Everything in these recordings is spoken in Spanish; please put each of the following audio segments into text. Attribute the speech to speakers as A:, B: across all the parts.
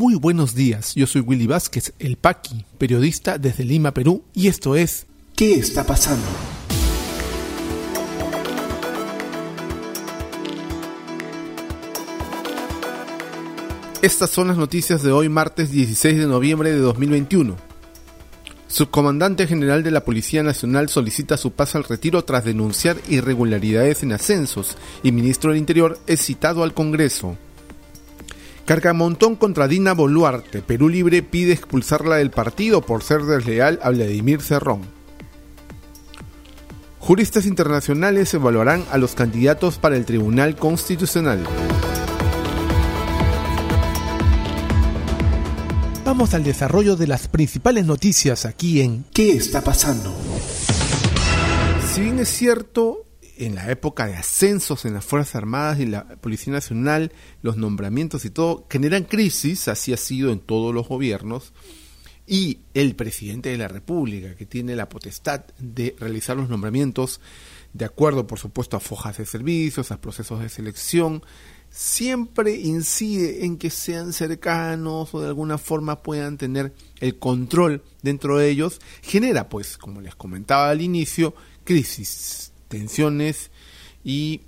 A: Muy buenos días, yo soy Willy Vázquez, el Paqui, periodista desde Lima, Perú, y esto es ¿Qué está pasando? Estas son las noticias de hoy, martes 16 de noviembre de 2021. Subcomandante General de la Policía Nacional solicita su paso al retiro tras denunciar irregularidades en ascensos y Ministro del Interior es citado al Congreso. Cargamontón contra Dina Boluarte. Perú Libre pide expulsarla del partido por ser desleal a Vladimir Cerrón. Juristas internacionales evaluarán a los candidatos para el Tribunal Constitucional. Vamos al desarrollo de las principales noticias aquí en ¿Qué está pasando? Si bien es cierto, en la época de ascensos en las Fuerzas Armadas y la Policía Nacional, los nombramientos y todo generan crisis, así ha sido en todos los gobiernos, y el presidente de la República, que tiene la potestad de realizar los nombramientos de acuerdo, por supuesto, a fojas de servicios, a procesos de selección, siempre incide en que sean cercanos o de alguna forma puedan tener el control dentro de ellos, genera, pues, como les comentaba al inicio, crisis tensiones y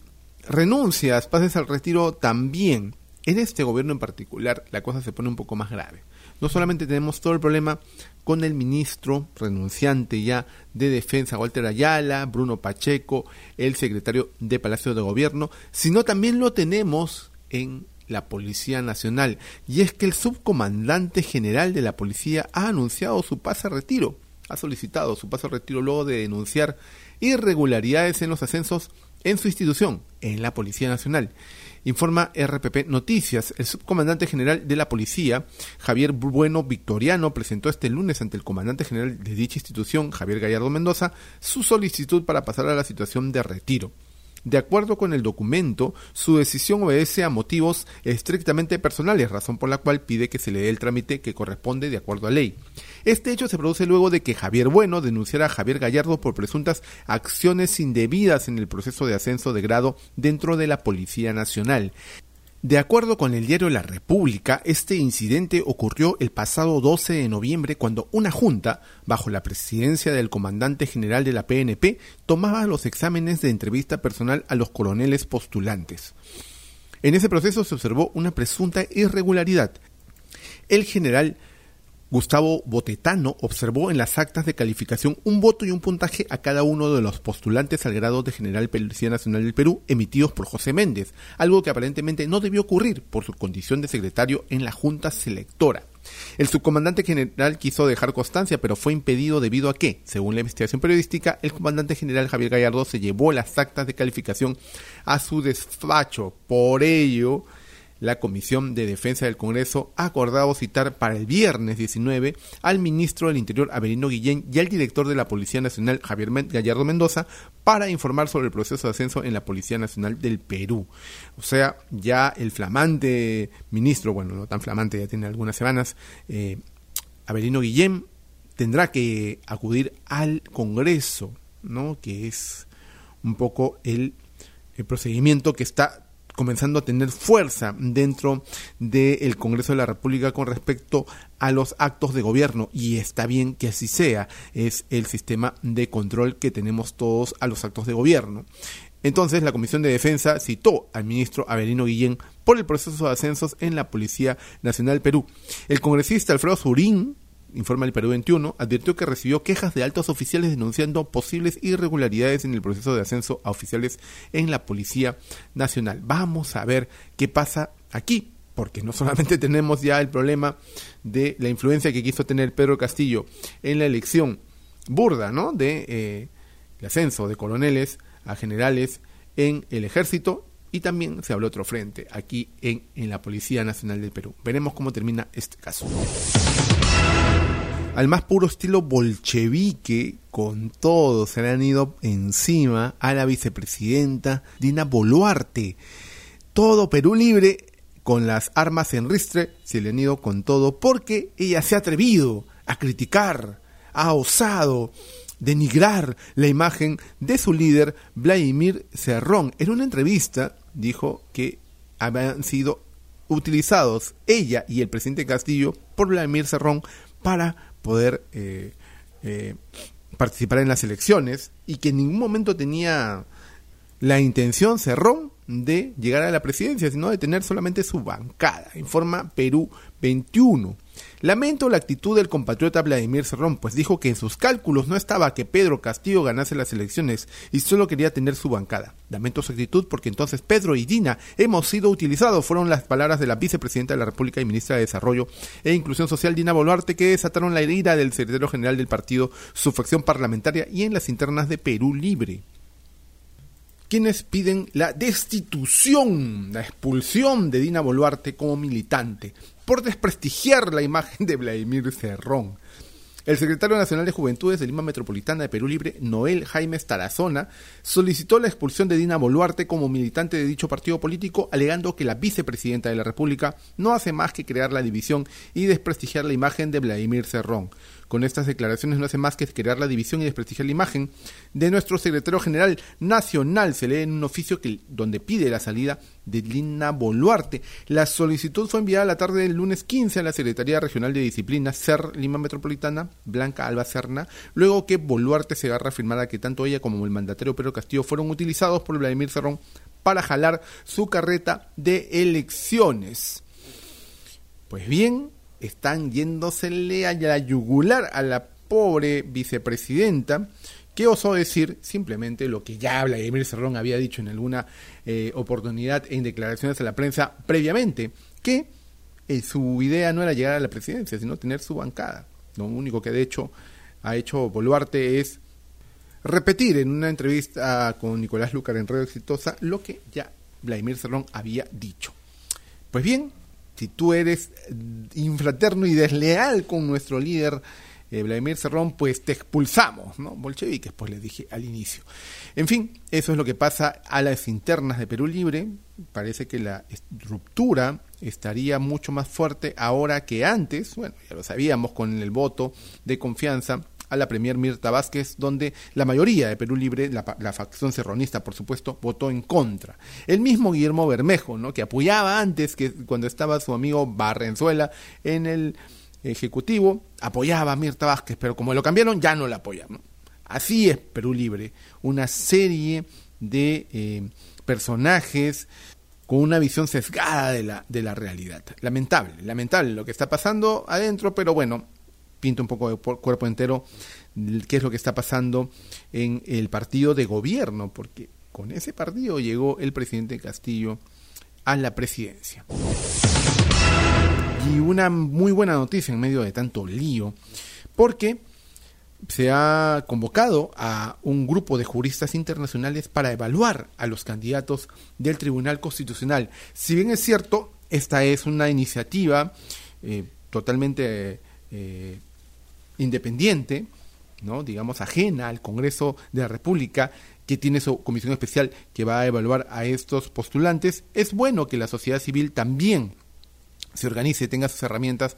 A: renuncias, pases al retiro también. En este gobierno en particular la cosa se pone un poco más grave. No solamente tenemos todo el problema con el ministro renunciante ya de defensa, Walter Ayala, Bruno Pacheco, el secretario de Palacio de Gobierno, sino también lo tenemos en la Policía Nacional. Y es que el subcomandante general de la policía ha anunciado su pase a retiro, ha solicitado su pase a retiro luego de denunciar irregularidades en los ascensos en su institución, en la Policía Nacional. Informa RPP Noticias. El subcomandante general de la policía, Javier Bueno Victoriano, presentó este lunes ante el comandante general de dicha institución, Javier Gallardo Mendoza, su solicitud para pasar a la situación de retiro. De acuerdo con el documento, su decisión obedece a motivos estrictamente personales, razón por la cual pide que se le dé el trámite que corresponde de acuerdo a ley. Este hecho se produce luego de que Javier Bueno denunciara a Javier Gallardo por presuntas acciones indebidas en el proceso de ascenso de grado dentro de la Policía Nacional. De acuerdo con el diario La República, este incidente ocurrió el pasado 12 de noviembre cuando una junta, bajo la presidencia del comandante general de la PNP, tomaba los exámenes de entrevista personal a los coroneles postulantes. En ese proceso se observó una presunta irregularidad. El general Gustavo Botetano observó en las actas de calificación un voto y un puntaje a cada uno de los postulantes al grado de General Policía Nacional del Perú emitidos por José Méndez, algo que aparentemente no debió ocurrir por su condición de secretario en la Junta Selectora. El subcomandante general quiso dejar constancia, pero fue impedido debido a que, según la investigación periodística, el comandante general Javier Gallardo se llevó las actas de calificación a su despacho. Por ello, la Comisión de Defensa del Congreso ha acordado citar para el viernes 19 al ministro del Interior Avelino Guillén y al director de la Policía Nacional Javier Gallardo Mendoza para informar sobre el proceso de ascenso en la Policía Nacional del Perú. O sea, ya el flamante ministro, bueno, no tan flamante, ya tiene algunas semanas, eh, Avelino Guillén tendrá que acudir al Congreso, ¿no? Que es un poco el, el procedimiento que está comenzando a tener fuerza dentro del Congreso de la República con respecto a los actos de gobierno y está bien que así sea, es el sistema de control que tenemos todos a los actos de gobierno. Entonces, la Comisión de Defensa citó al ministro Avelino Guillén por el proceso de ascensos en la Policía Nacional Perú. El congresista Alfredo Zurín informa el Perú 21, advirtió que recibió quejas de altos oficiales denunciando posibles irregularidades en el proceso de ascenso a oficiales en la Policía Nacional. Vamos a ver qué pasa aquí, porque no solamente tenemos ya el problema de la influencia que quiso tener Pedro Castillo en la elección burda, ¿no? De eh, ascenso de coroneles a generales en el ejército y también se habló otro frente aquí en, en la Policía Nacional del Perú. Veremos cómo termina este caso al más puro estilo bolchevique, con todo, se le han ido encima a la vicepresidenta Dina Boluarte. Todo Perú libre, con las armas en ristre, se le han ido con todo, porque ella se ha atrevido a criticar, ha osado denigrar la imagen de su líder, Vladimir Cerrón. En una entrevista dijo que habían sido utilizados ella y el presidente Castillo por Vladimir Cerrón para poder eh, eh, participar en las elecciones y que en ningún momento tenía la intención Cerrón de llegar a la presidencia, sino de tener solamente su bancada, informa Perú 21. Lamento la actitud del compatriota Vladimir Cerrón, pues dijo que en sus cálculos no estaba que Pedro Castillo ganase las elecciones y solo quería tener su bancada. Lamento su actitud porque entonces Pedro y Dina hemos sido utilizados, fueron las palabras de la vicepresidenta de la República y ministra de Desarrollo e Inclusión Social Dina Boluarte que desataron la herida del secretario general del partido, su facción parlamentaria y en las internas de Perú Libre quienes piden la destitución, la expulsión de Dina Boluarte como militante por desprestigiar la imagen de Vladimir Cerrón. El secretario nacional de Juventudes de Lima Metropolitana de Perú Libre, Noel Jaime Tarazona, solicitó la expulsión de Dina Boluarte como militante de dicho partido político, alegando que la vicepresidenta de la República no hace más que crear la división y desprestigiar la imagen de Vladimir Cerrón. Con estas declaraciones no hace más que crear la división y desprestigiar la imagen de nuestro secretario general nacional. Se lee en un oficio que, donde pide la salida de Lina Boluarte. La solicitud fue enviada la tarde del lunes 15 a la Secretaría Regional de Disciplina SER Lima Metropolitana, Blanca Alba Serna, luego que Boluarte se agarra afirmada que tanto ella como el mandatario Pedro Castillo fueron utilizados por Vladimir Cerrón para jalar su carreta de elecciones. Pues bien, están yéndosele a la yugular a la pobre vicepresidenta que osó decir simplemente lo que ya Vladimir Cerrón había dicho en alguna eh, oportunidad en declaraciones a la prensa previamente, que eh, su idea no era llegar a la presidencia, sino tener su bancada. Lo único que de hecho ha hecho Boluarte es repetir en una entrevista con Nicolás Lucar en Radio Exitosa lo que ya Vladimir Cerrón había dicho. Pues bien, si tú eres infraterno y desleal con nuestro líder eh, Vladimir Cerrón, pues te expulsamos, ¿no? Bolcheviques, pues les dije al inicio. En fin, eso es lo que pasa a las internas de Perú Libre. Parece que la ruptura estaría mucho más fuerte ahora que antes. Bueno, ya lo sabíamos con el voto de confianza a la Premier Mirta Vázquez, donde la mayoría de Perú Libre, la, facción serronista, por supuesto, votó en contra. El mismo Guillermo Bermejo, ¿no? que apoyaba antes que cuando estaba su amigo Barrenzuela en el Ejecutivo, apoyaba a Mirta Vázquez, pero como lo cambiaron, ya no la apoyan. Así es Perú Libre, una serie de eh, personajes con una visión sesgada de la, de la realidad. Lamentable, lamentable lo que está pasando adentro, pero bueno, pinta un poco de cuerpo entero qué es lo que está pasando en el partido de gobierno, porque con ese partido llegó el presidente Castillo a la presidencia. Y una muy buena noticia en medio de tanto lío, porque se ha convocado a un grupo de juristas internacionales para evaluar a los candidatos del Tribunal Constitucional. Si bien es cierto, esta es una iniciativa eh, totalmente eh, independiente, ¿no? digamos, ajena al Congreso de la República, que tiene su comisión especial que va a evaluar a estos postulantes, es bueno que la sociedad civil también se organice, tenga sus herramientas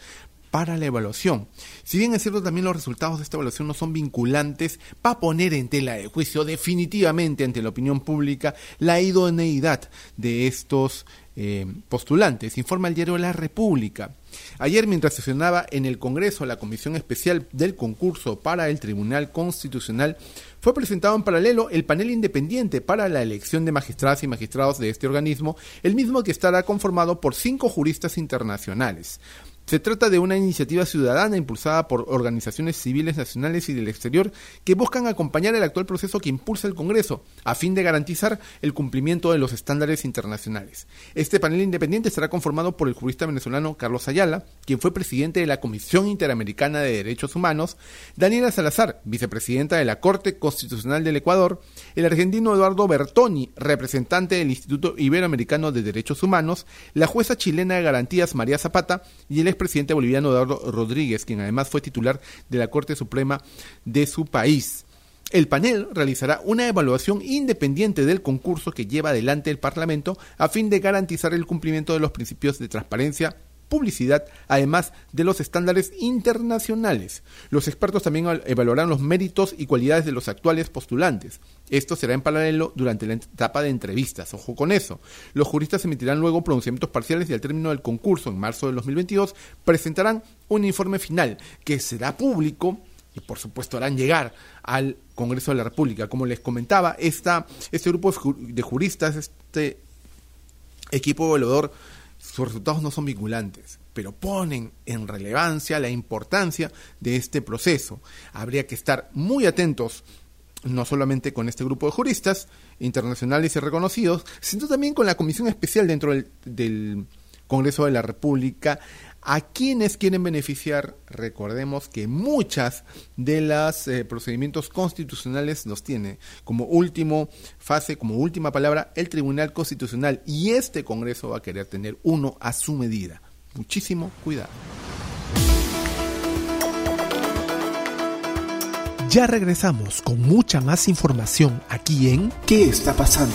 A: para la evaluación. Si bien es cierto también los resultados de esta evaluación no son vinculantes, va a poner en tela de juicio definitivamente ante la opinión pública la idoneidad de estos eh, postulantes, informa el diario La República. Ayer, mientras sesionaba en el Congreso la Comisión Especial del Concurso para el Tribunal Constitucional, fue presentado en paralelo el panel independiente para la elección de magistradas y magistrados de este organismo, el mismo que estará conformado por cinco juristas internacionales. Se trata de una iniciativa ciudadana impulsada por organizaciones civiles nacionales y del exterior que buscan acompañar el actual proceso que impulsa el Congreso a fin de garantizar el cumplimiento de los estándares internacionales. Este panel independiente estará conformado por el jurista venezolano Carlos Ayala, quien fue presidente de la Comisión Interamericana de Derechos Humanos, Daniela Salazar, vicepresidenta de la Corte Constitucional del Ecuador, el argentino Eduardo Bertoni, representante del Instituto Iberoamericano de Derechos Humanos, la jueza chilena de garantías María Zapata y el presidente boliviano Eduardo Rodríguez, quien además fue titular de la Corte Suprema de su país. El panel realizará una evaluación independiente del concurso que lleva adelante el Parlamento a fin de garantizar el cumplimiento de los principios de transparencia, publicidad, además de los estándares internacionales. Los expertos también evaluarán los méritos y cualidades de los actuales postulantes. Esto será en paralelo durante la etapa de entrevistas. Ojo con eso. Los juristas emitirán luego pronunciamientos parciales y al término del concurso, en marzo de 2022, presentarán un informe final que será público y por supuesto harán llegar al Congreso de la República. Como les comentaba, esta, este grupo de juristas, este equipo evaluador, sus resultados no son vinculantes, pero ponen en relevancia la importancia de este proceso. Habría que estar muy atentos no solamente con este grupo de juristas internacionales y reconocidos, sino también con la comisión especial dentro del, del Congreso de la República ¿A quienes quieren beneficiar? Recordemos que muchas de los eh, procedimientos constitucionales los tiene como último fase, como última palabra, el Tribunal Constitucional y este Congreso va a querer tener uno a su medida. Muchísimo cuidado.
B: Ya regresamos con mucha más información aquí en ¿Qué está pasando?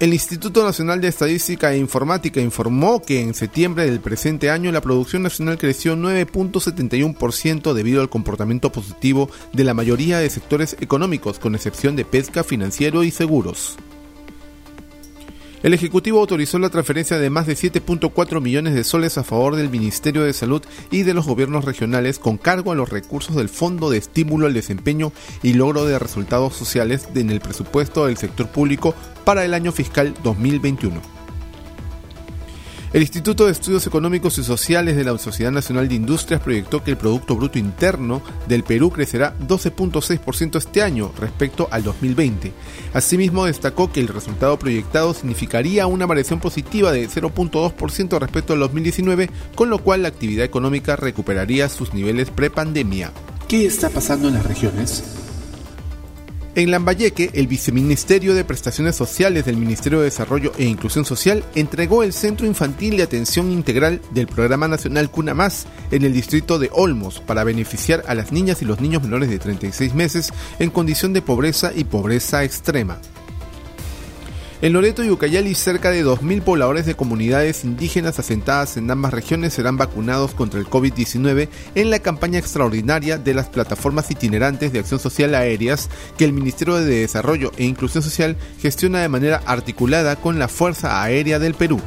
A: El Instituto Nacional de Estadística e Informática informó que en septiembre del presente año la producción nacional creció 9.71% debido al comportamiento positivo de la mayoría de sectores económicos, con excepción de pesca, financiero y seguros. El Ejecutivo autorizó la transferencia de más de 7.4 millones de soles a favor del Ministerio de Salud y de los gobiernos regionales con cargo a los recursos del Fondo de Estímulo al Desempeño y Logro de Resultados Sociales en el presupuesto del sector público para el año fiscal 2021. El Instituto de Estudios Económicos y Sociales de la Sociedad Nacional de Industrias proyectó que el Producto Bruto Interno del Perú crecerá 12.6% este año respecto al 2020. Asimismo, destacó que el resultado proyectado significaría una variación positiva de 0.2% respecto al 2019, con lo cual la actividad económica recuperaría sus niveles prepandemia.
B: ¿Qué está pasando en las regiones?
A: En Lambayeque, el Viceministerio de Prestaciones Sociales del Ministerio de Desarrollo e Inclusión Social entregó el Centro Infantil de Atención Integral del Programa Nacional Cuna Más en el distrito de Olmos para beneficiar a las niñas y los niños menores de 36 meses en condición de pobreza y pobreza extrema. En Loreto y Ucayali, cerca de 2.000 pobladores de comunidades indígenas asentadas en ambas regiones serán vacunados contra el COVID-19 en la campaña extraordinaria de las plataformas itinerantes de acción social aéreas que el Ministerio de Desarrollo e Inclusión Social gestiona de manera articulada con la Fuerza Aérea del Perú.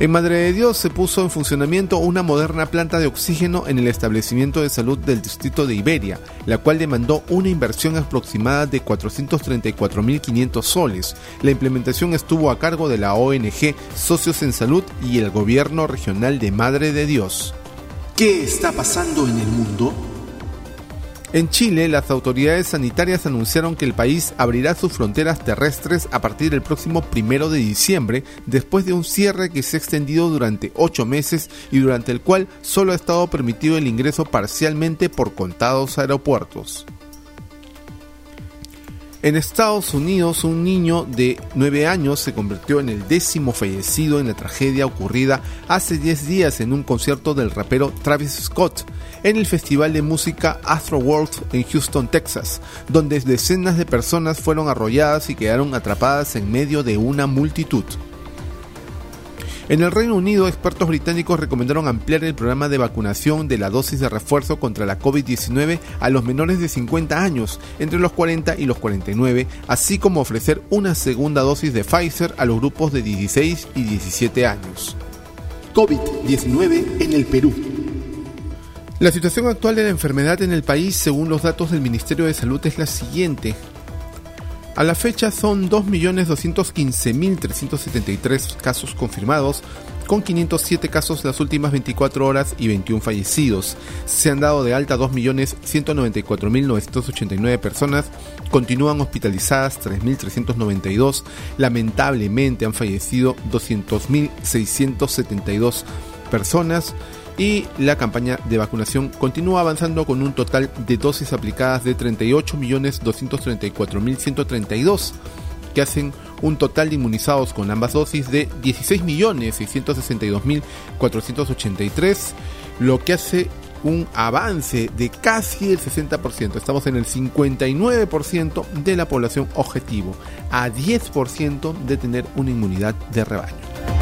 A: En Madre de Dios se puso en funcionamiento una moderna planta de oxígeno en el establecimiento de salud del distrito de Iberia, la cual demandó una inversión aproximada de 434.500 soles. La implementación estuvo a cargo de la ONG Socios en Salud y el gobierno regional de Madre de Dios.
B: ¿Qué está pasando en el mundo?
A: En Chile, las autoridades sanitarias anunciaron que el país abrirá sus fronteras terrestres a partir del próximo primero de diciembre, después de un cierre que se ha extendido durante ocho meses y durante el cual solo ha estado permitido el ingreso parcialmente por contados aeropuertos. En Estados Unidos, un niño de 9 años se convirtió en el décimo fallecido en la tragedia ocurrida hace 10 días en un concierto del rapero Travis Scott en el Festival de Música Astro World en Houston, Texas, donde decenas de personas fueron arrolladas y quedaron atrapadas en medio de una multitud. En el Reino Unido, expertos británicos recomendaron ampliar el programa de vacunación de la dosis de refuerzo contra la COVID-19 a los menores de 50 años, entre los 40 y los 49, así como ofrecer una segunda dosis de Pfizer a los grupos de 16 y 17 años.
B: COVID-19 en el Perú.
A: La situación actual de la enfermedad en el país, según los datos del Ministerio de Salud, es la siguiente. A la fecha son 2.215.373 casos confirmados, con 507 casos las últimas 24 horas y 21 fallecidos. Se han dado de alta 2.194.989 personas, continúan hospitalizadas 3.392, lamentablemente han fallecido 200.672 personas y la campaña de vacunación continúa avanzando con un total de dosis aplicadas de 38.234.132 que hacen un total de inmunizados con ambas dosis de 16.662.483, lo que hace un avance de casi el 60%. Estamos en el 59% de la población objetivo, a 10% de tener una inmunidad de rebaño.